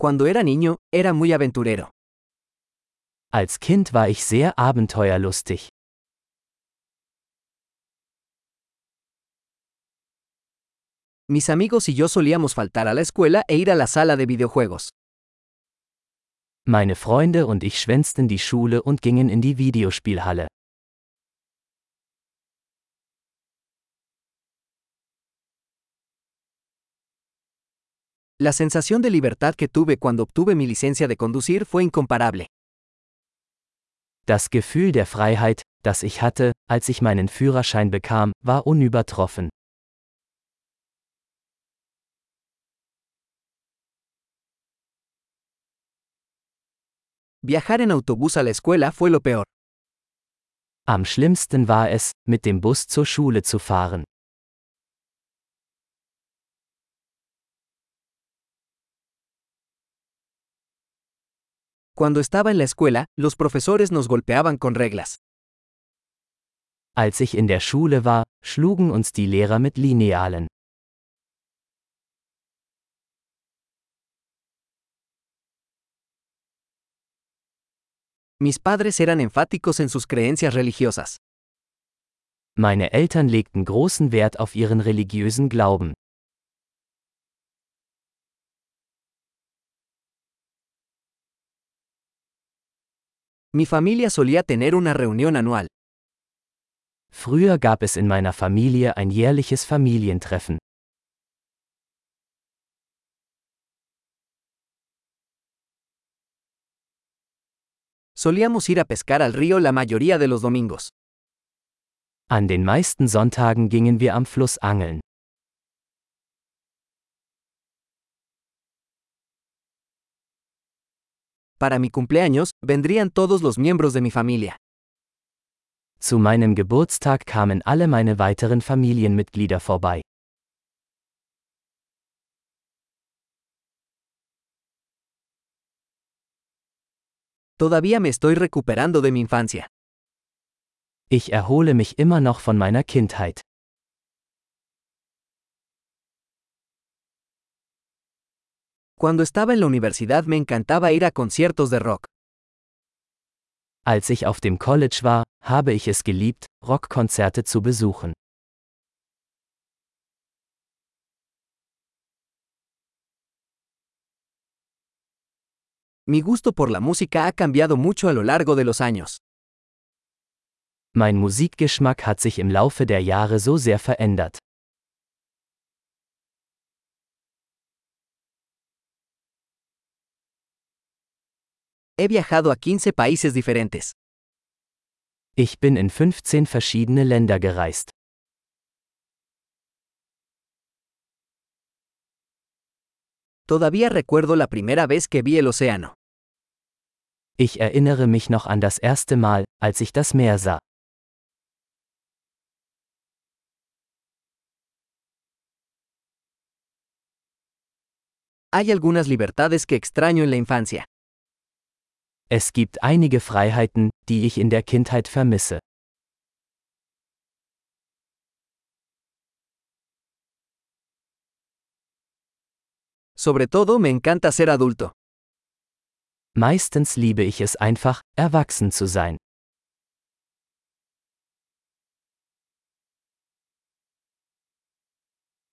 Cuando era niño, era muy aventurero. Als Kind war ich sehr abenteuerlustig. Mis amigos y yo solíamos faltar a la escuela e ir a la sala de videojuegos. Meine Freunde und ich schwänzten die Schule und gingen in die Videospielhalle. La sensación de libertad que tuve cuando obtuve mi licencia de conducir fue incomparable. Das Gefühl der Freiheit, das ich hatte, als ich meinen Führerschein bekam, war unübertroffen. Viajar en autobús a la escuela fue lo peor. Am schlimmsten war es, mit dem Bus zur Schule zu fahren. Cuando estaba en la escuela, los profesores nos golpeaban con reglas. Als ich in der Schule war, schlugen uns die Lehrer mit Linealen. Mis padres eran enfáticos en sus creencias religiosas. Meine Eltern legten großen Wert auf ihren religiösen Glauben. Mi familia solía tener una reunión anual. Früher gab es in meiner Familie ein jährliches Familientreffen. Solíamos ir a pescar al río la mayoría de los domingos. An den meisten Sonntagen gingen wir am Fluss angeln. Para mi cumpleaños, vendrían todos los miembros de mi familia. Zu meinem Geburtstag kamen alle meine weiteren Familienmitglieder vorbei. Todavía me estoy recuperando de mi infancia. Ich erhole mich immer noch von meiner Kindheit. Cuando estaba en la universidad me encantaba ir a conciertos de rock. Als ich auf dem College war, habe ich es geliebt, Rockkonzerte zu besuchen. Mi gusto por la música ha cambiado mucho a lo largo de los años. Mein Musikgeschmack hat sich im Laufe der Jahre so sehr verändert. He viajado a 15 países diferentes. Ich bin in 15 verschiedene Länder gereist. Todavía recuerdo la primera vez que vi el océano. Ich erinnere mich noch an das erste Mal, als ich das Meer sah. Hay algunas libertades que extraño en la infancia. Es gibt einige Freiheiten, die ich in der Kindheit vermisse. Sobre todo me encanta ser adulto. Meistens liebe ich es einfach, erwachsen zu sein.